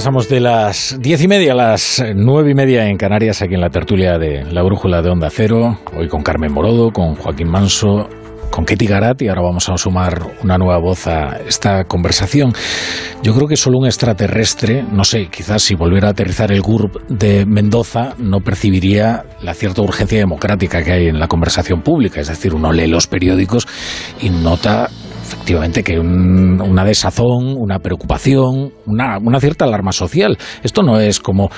pasamos de las diez y media a las nueve y media en Canarias, aquí en la tertulia de la Brújula de Onda Cero. Hoy con Carmen Morodo, con Joaquín Manso, con Ketty Garat y ahora vamos a sumar una nueva voz a esta conversación. Yo creo que solo un extraterrestre, no sé, quizás si volviera a aterrizar el GURB de Mendoza, no percibiría la cierta urgencia democrática que hay en la conversación pública. Es decir, uno lee los periódicos y nota efectivamente que una desazón, una preocupación, una, una, cierta alarma social. Esto no es como,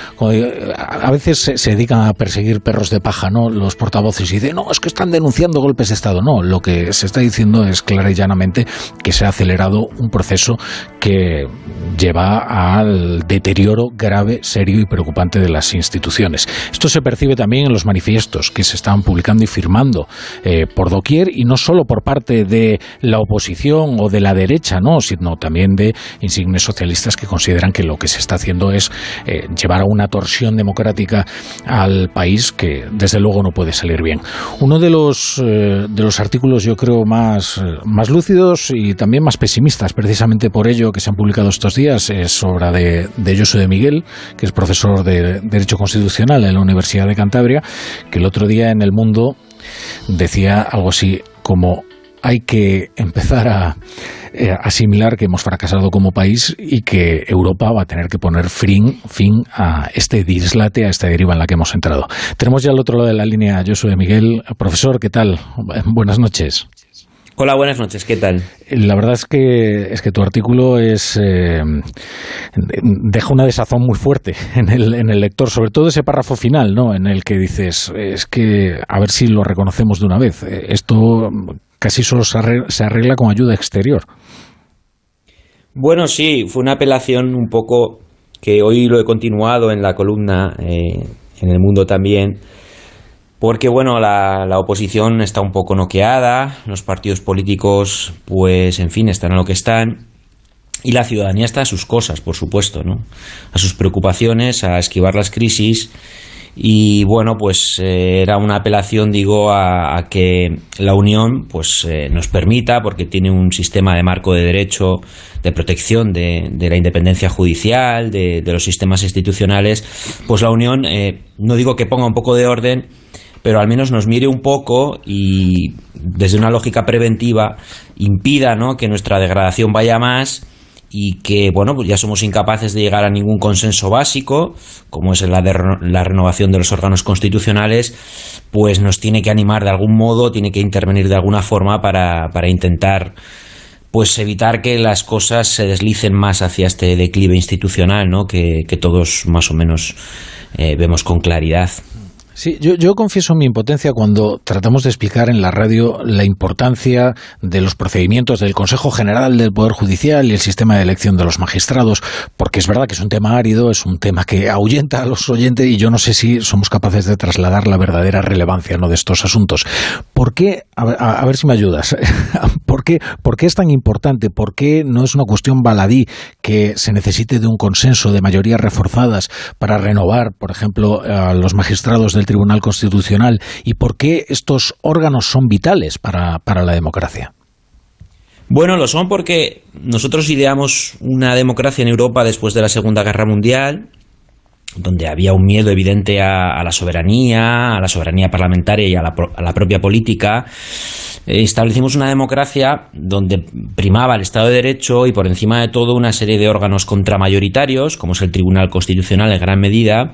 a veces se, dedican a perseguir perros de paja, ¿no? Los portavoces y dicen, no, es que están denunciando golpes de Estado. No, lo que se está diciendo es clara y llanamente que se ha acelerado un proceso que lleva al deterioro grave, serio y preocupante de las instituciones. Esto se percibe también en los manifiestos que se están publicando y firmando eh, por doquier y no solo por parte de la oposición o de la derecha, no, sino también de insignes socialistas que consideran que lo que se está haciendo es eh, llevar a una torsión democrática al país que desde luego no puede salir bien. Uno de los, eh, de los artículos yo creo más, eh, más lúcidos y también más pesimistas, precisamente por ello que se han publicado estos días, es obra de, de de Miguel, que es profesor de Derecho Constitucional en la Universidad de Cantabria, que el otro día en El Mundo decía algo así como hay que empezar a eh, asimilar que hemos fracasado como país y que Europa va a tener que poner fin, fin a este dislate, a esta deriva en la que hemos entrado. Tenemos ya al otro lado de la línea yo soy Miguel. Profesor, ¿qué tal? Buenas noches. Hola, buenas noches, ¿qué tal? La verdad es que, es que tu artículo es, eh, deja una desazón muy fuerte en el, en el lector, sobre todo ese párrafo final, ¿no? En el que dices, es que a ver si lo reconocemos de una vez. Eh, esto casi solo se arregla, con ayuda exterior. Bueno, sí, fue una apelación un poco que hoy lo he continuado en la columna, eh, en el mundo también, porque bueno, la, la, oposición está un poco noqueada, los partidos políticos, pues en fin, están a lo que están, y la ciudadanía está a sus cosas, por supuesto, ¿no? A sus preocupaciones, a esquivar las crisis y bueno pues eh, era una apelación digo a, que la Unión pues eh, nos permita porque tiene un sistema de marco de derecho de protección de, la independencia judicial de, los sistemas institucionales pues la Unión eh, no digo que ponga un poco de orden pero al menos nos mire un poco y desde una lógica preventiva impida ¿no? que nuestra degradación vaya más y que, bueno, pues ya somos incapaces de llegar a ningún consenso básico, como es la, de, la renovación de los órganos constitucionales, pues nos tiene que animar de algún modo, tiene que intervenir de alguna forma para, para intentar pues evitar que las cosas se deslicen más hacia este declive institucional, ¿no? que, que todos más o menos eh, vemos con claridad. Sí, yo, yo, confieso mi impotencia cuando tratamos de explicar en la radio la importancia de los procedimientos del Consejo General del Poder Judicial y el sistema de elección de los magistrados, porque es verdad que es un tema árido, es un tema que ahuyenta a los oyentes y yo no sé si somos capaces de trasladar la verdadera relevancia ¿no? de estos asuntos. ¿Por qué, a, ver si me ayudas, ¿Por qué, ¿por qué es tan importante? ¿Por qué no es una cuestión baladí que se necesite de un consenso de mayorías reforzadas para renovar, por ejemplo, a los magistrados del Tribunal Constitucional y por qué estos órganos son vitales para, para la democracia. Bueno, lo son porque nosotros ideamos una democracia en Europa después de la Segunda Guerra Mundial, donde había un miedo evidente a, la soberanía, a la soberanía parlamentaria y a la, propia política. Eh, establecimos una democracia donde primaba el Estado de Derecho y por encima de todo una serie de órganos contramayoritarios, como es el Tribunal Constitucional en gran medida,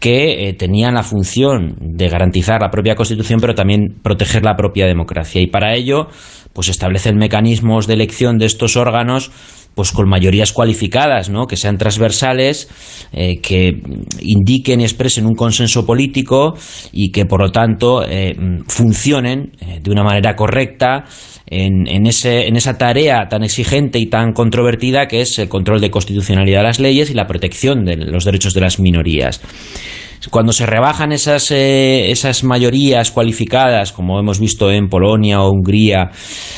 que eh, tenían la función de garantizar la propia Constitución, pero también proteger la propia democracia. Y para ello, pues establecen mecanismos de elección de estos órganos pues con mayorías cualificadas, ¿no? que sean transversales, eh, que indiquen y expresen un consenso político y que por lo tanto eh, funcionen de una manera correcta en, en, ese, en esa tarea tan exigente y tan controvertida que es el control de constitucionalidad de las leyes y la protección de los derechos de las minorías. Cuando se rebajan esas, eh, esas mayorías cualificadas, como hemos visto en Polonia o Hungría,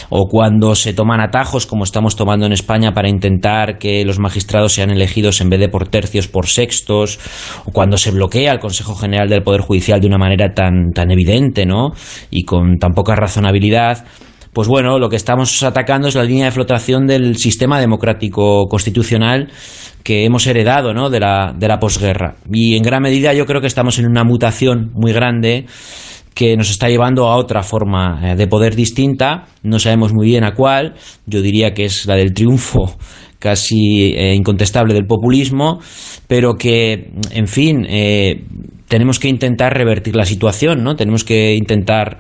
o cuando se toman atajos, como estamos tomando en España, para intentar que los magistrados sean elegidos en vez de por tercios, por sextos, o cuando se bloquea el Consejo General del Poder Judicial de una manera tan, tan evidente, ¿no? Y con tan poca razonabilidad, pues bueno, lo que estamos atacando es la línea de flotación del sistema democrático constitucional que hemos heredado ¿no? de, la, de la posguerra. Y en gran medida yo creo que estamos en una mutación muy grande que nos está llevando a otra forma eh, de poder distinta, no sabemos muy bien a cuál, yo diría que es la del triunfo casi eh, incontestable del populismo, pero que, en fin, eh, tenemos que intentar revertir la situación, ¿no? Tenemos que intentar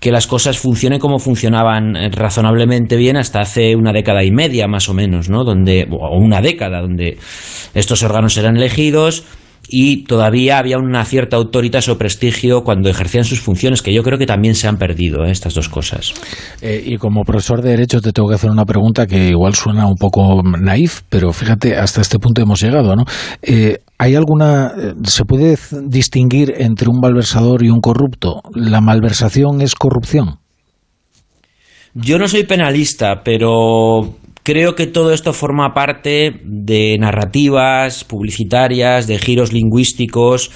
que las cosas funcionen como funcionaban razonablemente bien hasta hace una década y media más o menos, ¿no? Donde o una década donde estos órganos eran elegidos, y todavía había una cierta autoridad o prestigio cuando ejercían sus funciones, que yo creo que también se han perdido ¿eh? estas dos cosas. Eh, y como profesor de Derecho te tengo que hacer una pregunta que igual suena un poco naif, pero fíjate, hasta este punto hemos llegado, ¿no? Eh, ¿Hay alguna, se puede distinguir entre un malversador y un corrupto? ¿La malversación es corrupción? Yo no soy penalista, pero Creo que todo esto forma parte de narrativas publicitarias, de giros lingüísticos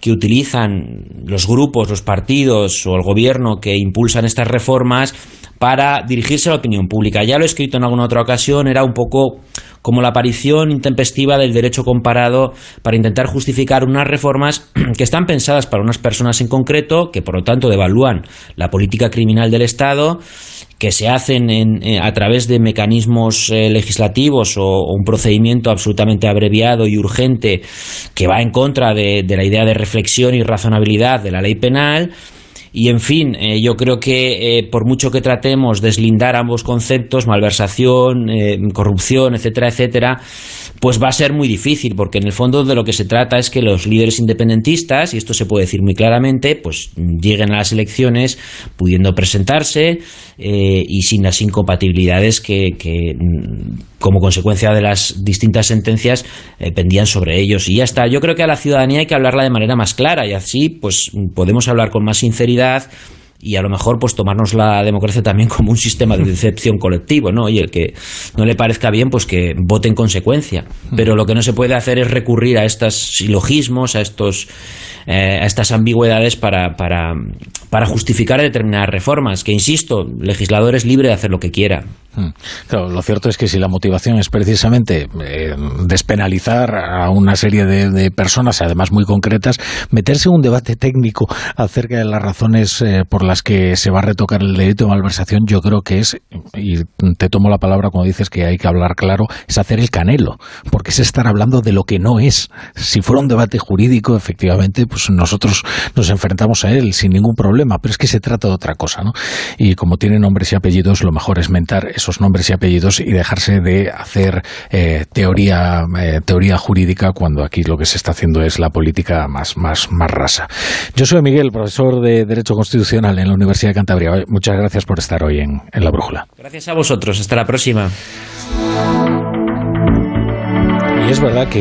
que utilizan los grupos, los partidos o el gobierno que impulsan estas reformas para dirigirse a la opinión pública. Ya lo he escrito en alguna otra ocasión, era un poco como la aparición intempestiva del derecho comparado para intentar justificar unas reformas que están pensadas para unas personas en concreto, que por lo tanto devalúan la política criminal del Estado que se hacen eh, a través de mecanismos eh, legislativos o, un procedimiento absolutamente abreviado y urgente que va en contra de, la idea de reflexión y razonabilidad de la ley penal. Y en fin, eh, yo creo que por mucho que tratemos de deslindar ambos conceptos, malversación, corrupción, etcétera, etcétera, pues va a ser muy difícil, porque en el fondo de lo que se trata es que los líderes independentistas, y esto se puede decir muy claramente, pues lleguen a las elecciones pudiendo presentarse eh, y sin las incompatibilidades que, mm, como consecuencia de las distintas sentencias eh, pendían sobre ellos. Y ya está. Yo creo que a la ciudadanía hay que hablarla de manera más clara y así pues podemos hablar con más sinceridad y a lo mejor pues tomarnos la democracia también como un sistema de decepción colectivo, ¿no? Y el que no le parezca bien, pues que vote en consecuencia. Pero lo que no se puede hacer es recurrir a estos silogismos, a estos eh, a estas ambigüedades para, para, para justificar determinadas reformas, que insisto, el legislador es libre de hacer lo que quiera. Hmm. Claro, lo cierto es que si la motivación es precisamente eh, despenalizar a una serie de, personas, además muy concretas, meterse en un debate técnico acerca de las razones eh, por las que se va a retocar el delito de malversación, yo creo que es, y te tomo la palabra cuando dices que hay que hablar claro, es hacer el canelo, porque es estar hablando de lo que no es. Si fuera un debate jurídico, efectivamente, pues nosotros nos enfrentamos a él sin ningún problema, pero es que se trata de otra cosa, ¿no? Y como tiene nombres y apellidos, lo mejor es mentar esos nombres y apellidos y dejarse de hacer eh, teoría, eh, teoría jurídica cuando aquí lo que se está haciendo es la política más, más, más rasa. Yo soy Miguel, profesor de Derecho Constitucional en la Universidad de Cantabria. Muchas gracias por estar hoy en, en La Brújula. Gracias a vosotros. Hasta la próxima. Y es verdad que